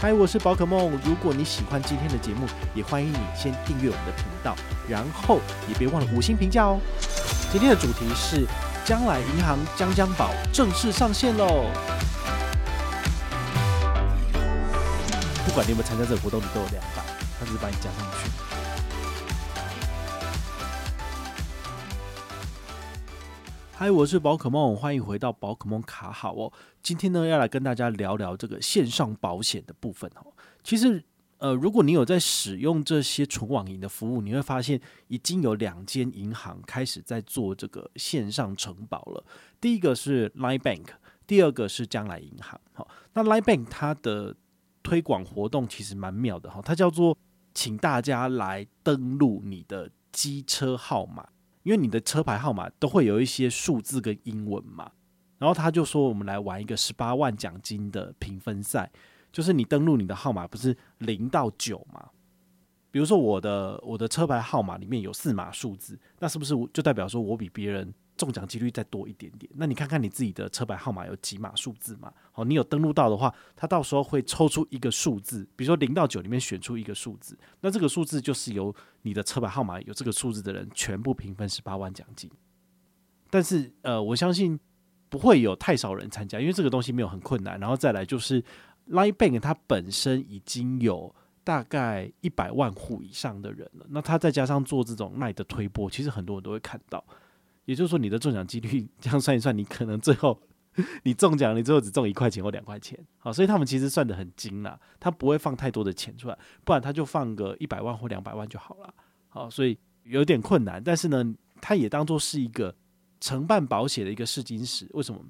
嗨，我是宝可梦。如果你喜欢今天的节目，也欢迎你先订阅我们的频道，然后也别忘了五星评价哦。今天的主题是将来银行将将宝正式上线喽！不管你有没有参加这个活动，你都有两百，他只是把你加上去。嗨，我是宝可梦，欢迎回到宝可梦卡好哦。今天呢，要来跟大家聊聊这个线上保险的部分哦。其实，呃，如果你有在使用这些纯网银的服务，你会发现已经有两间银行开始在做这个线上承保了。第一个是 Line Bank，第二个是将来银行。好，那 Line Bank 它的推广活动其实蛮妙的哈，它叫做请大家来登录你的机车号码。因为你的车牌号码都会有一些数字跟英文嘛，然后他就说我们来玩一个十八万奖金的评分赛，就是你登录你的号码不是零到九嘛？比如说我的我的车牌号码里面有四码数字，那是不是就代表说我比别人中奖几率再多一点点，那你看看你自己的车牌号码有几码数字嘛？好，你有登录到的话，它到时候会抽出一个数字，比如说零到九里面选出一个数字，那这个数字就是由你的车牌号码有这个数字的人全部平分十八万奖金。但是呃，我相信不会有太少人参加，因为这个东西没有很困难。然后再来就是 Line Bank 它本身已经有大概一百万户以上的人了，那它再加上做这种 Line 的推波，其实很多人都会看到。也就是说，你的中奖几率这样算一算，你可能最后你中奖，你最后只中一块钱或两块钱。好，所以他们其实算得很精啦，他不会放太多的钱出来，不然他就放个一百万或两百万就好了。好，所以有点困难，但是呢，他也当做是一个承办保险的一个试金石。为什么？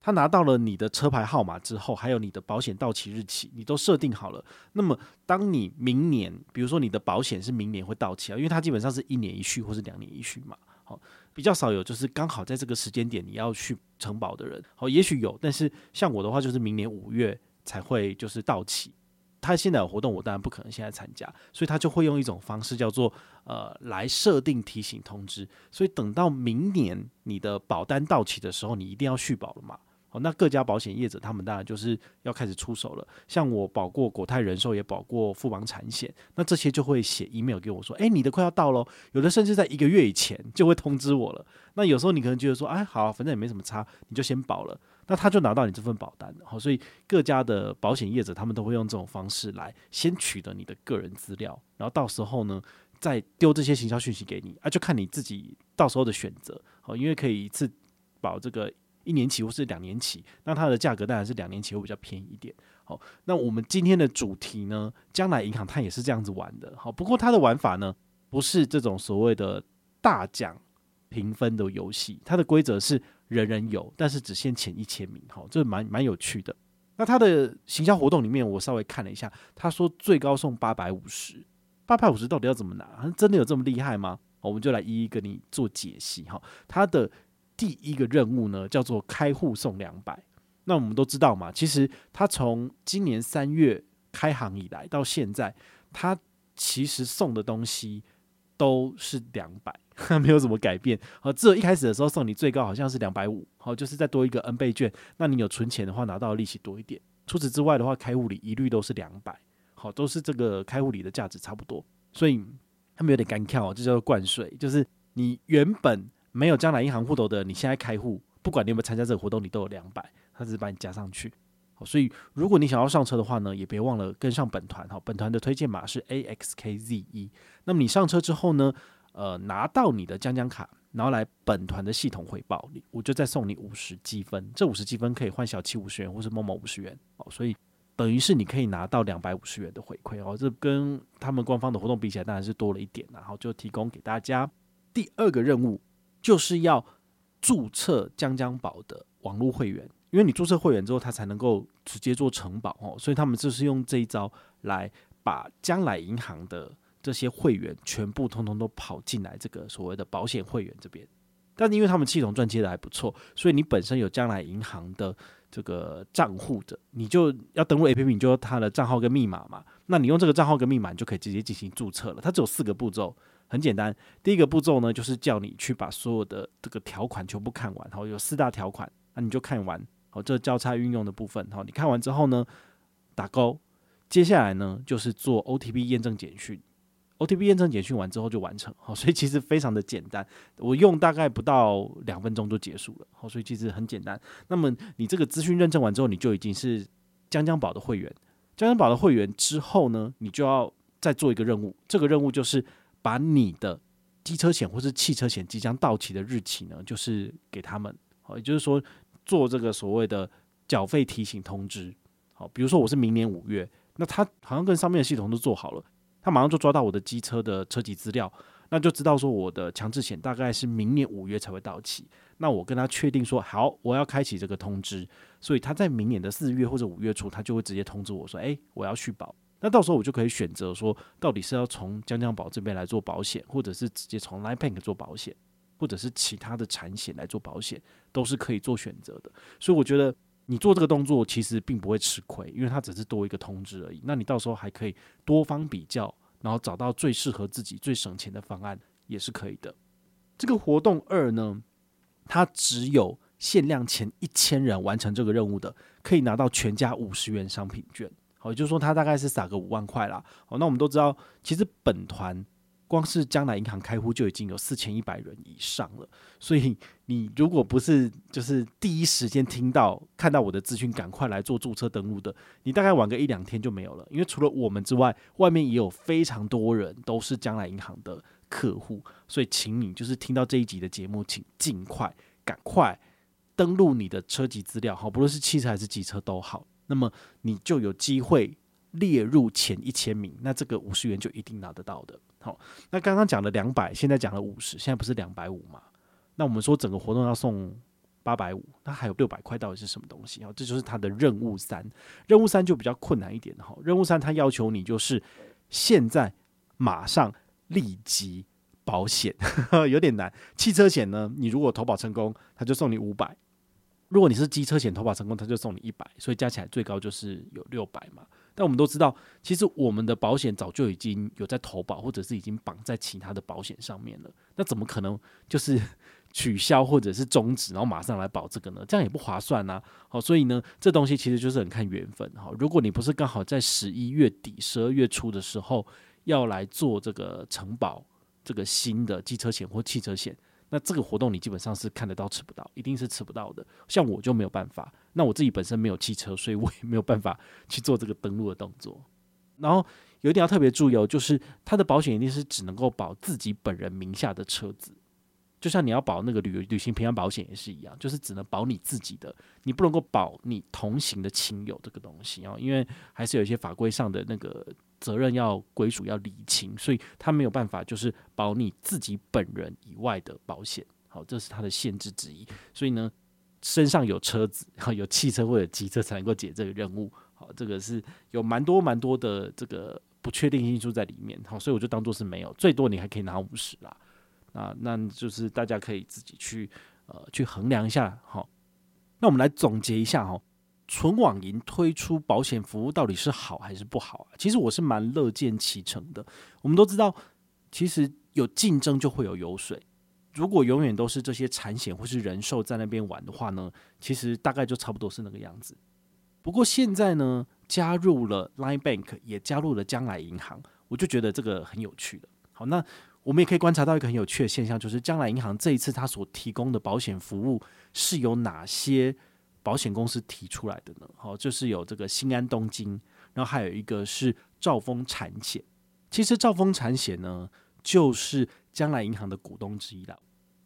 他拿到了你的车牌号码之后，还有你的保险到期日期，你都设定好了。那么，当你明年，比如说你的保险是明年会到期啊，因为它基本上是一年一续或是两年一续嘛。好。比较少有，就是刚好在这个时间点你要去承保的人，好，也许有，但是像我的话，就是明年五月才会就是到期。他现在有活动，我当然不可能现在参加，所以他就会用一种方式叫做呃来设定提醒通知，所以等到明年你的保单到期的时候，你一定要续保了嘛。好，那各家保险业者他们当然就是要开始出手了。像我保过国泰人寿，也保过富邦产险，那这些就会写 email 给我说：“诶，你的快要到喽。”有的甚至在一个月以前就会通知我了。那有时候你可能觉得说：“哎，好，反正也没什么差，你就先保了。”那他就拿到你这份保单。好，所以各家的保险业者他们都会用这种方式来先取得你的个人资料，然后到时候呢再丢这些行销讯息给你啊，就看你自己到时候的选择。好，因为可以一次保这个。一年期或是两年期，那它的价格当然是两年期会比较便宜一点。好，那我们今天的主题呢，将来银行它也是这样子玩的。好，不过它的玩法呢，不是这种所谓的大奖评分的游戏，它的规则是人人有，但是只限前一千名。好，这蛮蛮有趣的。那它的行销活动里面，我稍微看了一下，他说最高送八百五十，八百五十到底要怎么拿？真的有这么厉害吗？我们就来一一跟你做解析。哈，它的。第一个任务呢，叫做开户送两百。那我们都知道嘛，其实他从今年三月开行以来到现在，他其实送的东西都是两百，没有什么改变。好，只有一开始的时候送你最高好像是两百五，好，就是再多一个 N 倍券。那你有存钱的话，拿到利息多一点。除此之外的话，开户礼一律都是两百，好，都是这个开户礼的价值差不多。所以他们有点干跳，这叫做灌税，就是你原本。没有将来银行户头的，你现在开户，不管你有没有参加这个活动，你都有两百，他只是把你加上去。好，所以如果你想要上车的话呢，也别忘了跟上本团。哈，本团的推荐码是 AXKZE。那么你上车之后呢，呃，拿到你的将将卡，然后来本团的系统回报，你我就再送你五十积分。这五十积分可以换小七五十元，或是某某五十元。好，所以等于是你可以拿到两百五十元的回馈。哦，这跟他们官方的活动比起来，当然是多了一点。然后就提供给大家第二个任务。就是要注册将将宝的网络会员，因为你注册会员之后，他才能够直接做承保哦，所以他们就是用这一招来把将来银行的这些会员全部通通都跑进来这个所谓的保险会员这边。但因为他们系统赚接的还不错，所以你本身有将来银行的这个账户的，你就要登录 APP，你就要他的账号跟密码嘛。那你用这个账号跟密码，就可以直接进行注册了。它只有四个步骤。很简单，第一个步骤呢，就是叫你去把所有的这个条款全部看完，好，有四大条款，那你就看完，好，这交叉运用的部分，好，你看完之后呢，打勾，接下来呢，就是做 OTP 验证简讯，OTP 验证简讯完之后就完成，好，所以其实非常的简单，我用大概不到两分钟就结束了，好，所以其实很简单。那么你这个资讯认证完之后，你就已经是江江宝的会员，江江宝的会员之后呢，你就要再做一个任务，这个任务就是把你的机车险或是汽车险即将到期的日期呢，就是给他们，好，也就是说做这个所谓的缴费提醒通知，好，比如说我是明年五月。那他好像跟上面的系统都做好了，他马上就抓到我的机车的车籍资料，那就知道说我的强制险大概是明年五月才会到期。那我跟他确定说好，我要开启这个通知，所以他在明年的四月或者五月初，他就会直接通知我说，诶，我要续保。那到时候我就可以选择说，到底是要从江江宝这边来做保险，或者是直接从 Line Bank 做保险，或者是其他的产险来做保险，都是可以做选择的。所以我觉得。你做这个动作其实并不会吃亏，因为它只是多一个通知而已。那你到时候还可以多方比较，然后找到最适合自己、最省钱的方案，也是可以的。这个活动二呢，它只有限量前一千人完成这个任务的，可以拿到全家五十元商品券。好，也就是说它大概是撒个五万块啦。好，那我们都知道，其实本团。光是将来银行开户就已经有四千一百人以上了，所以你如果不是就是第一时间听到看到我的资讯，赶快来做注册登录的，你大概晚个一两天就没有了。因为除了我们之外，外面也有非常多人都是将来银行的客户，所以请你就是听到这一集的节目，请尽快赶快登录你的车籍资料，好，不论是汽车还是机车都好，那么你就有机会列入前一千名，那这个五十元就一定拿得到的。好，那刚刚讲了两百，现在讲了五十，现在不是两百五吗？那我们说整个活动要送八百五，那还有六百块，到底是什么东西？好，这就是它的任务三。任务三就比较困难一点哈。任务三它要求你就是现在马上立即保险，有点难。汽车险呢，你如果投保成功，他就送你五百；如果你是机车险投保成功，他就送你一百，所以加起来最高就是有六百嘛。但我们都知道，其实我们的保险早就已经有在投保，或者是已经绑在其他的保险上面了。那怎么可能就是 取消或者是终止，然后马上来保这个呢？这样也不划算呐。好，所以呢，这东西其实就是很看缘分。好，如果你不是刚好在十一月底、十二月初的时候要来做这个承保这个新的机车险或汽车险。那这个活动你基本上是看得到吃不到，一定是吃不到的。像我就没有办法，那我自己本身没有汽车，所以我也没有办法去做这个登录的动作。然后有一点要特别注意哦，就是它的保险一定是只能够保自己本人名下的车子，就像你要保那个旅旅行平安保险也是一样，就是只能保你自己的，你不能够保你同行的亲友这个东西哦，因为还是有一些法规上的那个。责任要归属要理清，所以他没有办法就是保你自己本人以外的保险，好，这是他的限制之一。所以呢，身上有车子，有汽车或者机车才能够解这个任务，好，这个是有蛮多蛮多的这个不确定因素在里面，好，所以我就当做是没有，最多你还可以拿五十啦，啊，那就是大家可以自己去呃去衡量一下，好，那我们来总结一下哈。纯网银推出保险服务到底是好还是不好啊？其实我是蛮乐见其成的。我们都知道，其实有竞争就会有油水。如果永远都是这些产险或是人寿在那边玩的话呢，其实大概就差不多是那个样子。不过现在呢，加入了 Line Bank，也加入了将来银行，我就觉得这个很有趣的。好，那我们也可以观察到一个很有趣的现象，就是将来银行这一次它所提供的保险服务是由哪些？保险公司提出来的呢？好，就是有这个新安东京，然后还有一个是兆丰产险。其实兆丰产险呢，就是将来银行的股东之一了。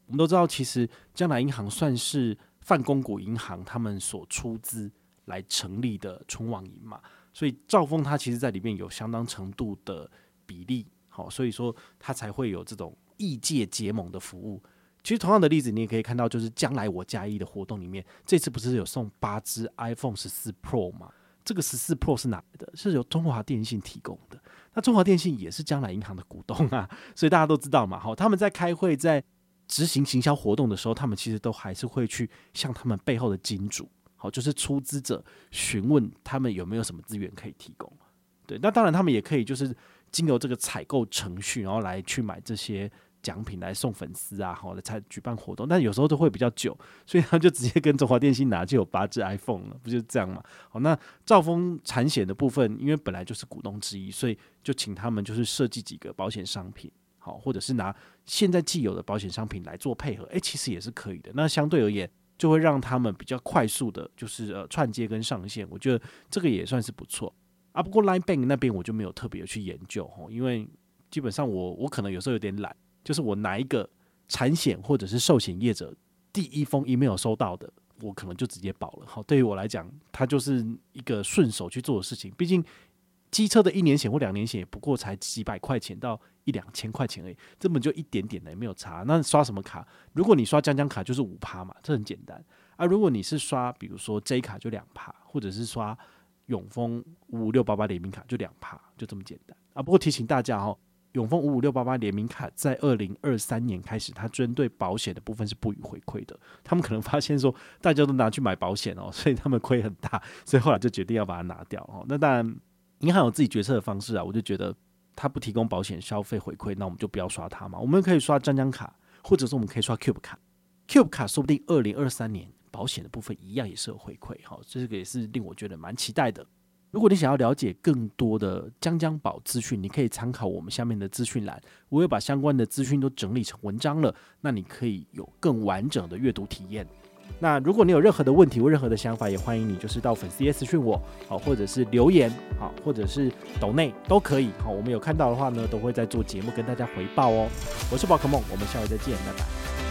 我们都知道，其实将来银行算是泛公股银行他们所出资来成立的纯网银嘛，所以兆丰它其实在里面有相当程度的比例，好，所以说它才会有这种异界结盟的服务。其实同样的例子，你也可以看到，就是将来我加一的活动里面，这次不是有送八支 iPhone 十四 Pro 吗？这个十四 Pro 是哪来的？是由中华电信提供的。那中华电信也是将来银行的股东啊，所以大家都知道嘛。好，他们在开会、在执行行销活动的时候，他们其实都还是会去向他们背后的金主，好，就是出资者询问他们有没有什么资源可以提供。对，那当然他们也可以就是经由这个采购程序，然后来去买这些。奖品来送粉丝啊，好来才举办活动，但有时候都会比较久，所以他就直接跟中华电信拿就有八支 iPhone 了，不就是这样吗？好，那兆丰产险的部分，因为本来就是股东之一，所以就请他们就是设计几个保险商品，好，或者是拿现在既有的保险商品来做配合，诶、其实也是可以的。那相对而言，就会让他们比较快速的，就是呃串接跟上线，我觉得这个也算是不错啊。不过 Line Bank 那边我就没有特别去研究吼，因为基本上我我可能有时候有点懒，就是我哪一个产险或者是寿险业者第一封 email 收到的，我可能就直接保了。好，对于我来讲，它就是一个顺手去做的事情。毕竟机车的一年险或两年险也不过才几百块钱到一两千块钱而已，根本就一点点的也没有差。那刷什么卡？如果你刷江江卡就是五趴嘛，这很简单啊。如果你是刷比如说 J 卡就两趴，或者是刷永丰五五六八八联名卡就两趴，就这么简单啊。不过提醒大家哦。永丰五五六八八联名卡在二零二三年开始，它针对保险的部分是不予回馈的。他们可能发现说，大家都拿去买保险哦，所以他们亏很大，所以后来就决定要把它拿掉哦。那当然，银行有自己决策的方式啊。我就觉得，他不提供保险消费回馈，那我们就不要刷它嘛。我们可以刷张张卡，或者说我们可以刷 Cube 卡。Cube 卡说不定二零二三年保险的部分一样也是有回馈，哈，这个也是令我觉得蛮期待的。如果你想要了解更多的江江宝资讯，你可以参考我们下面的资讯栏，我有把相关的资讯都整理成文章了，那你可以有更完整的阅读体验。那如果你有任何的问题或任何的想法，也欢迎你就是到粉丝页私讯我，好，或者是留言，好，或者是抖内都可以，好，我们有看到的话呢，都会在做节目跟大家回报哦。我是宝可梦，我们下回再见，拜拜。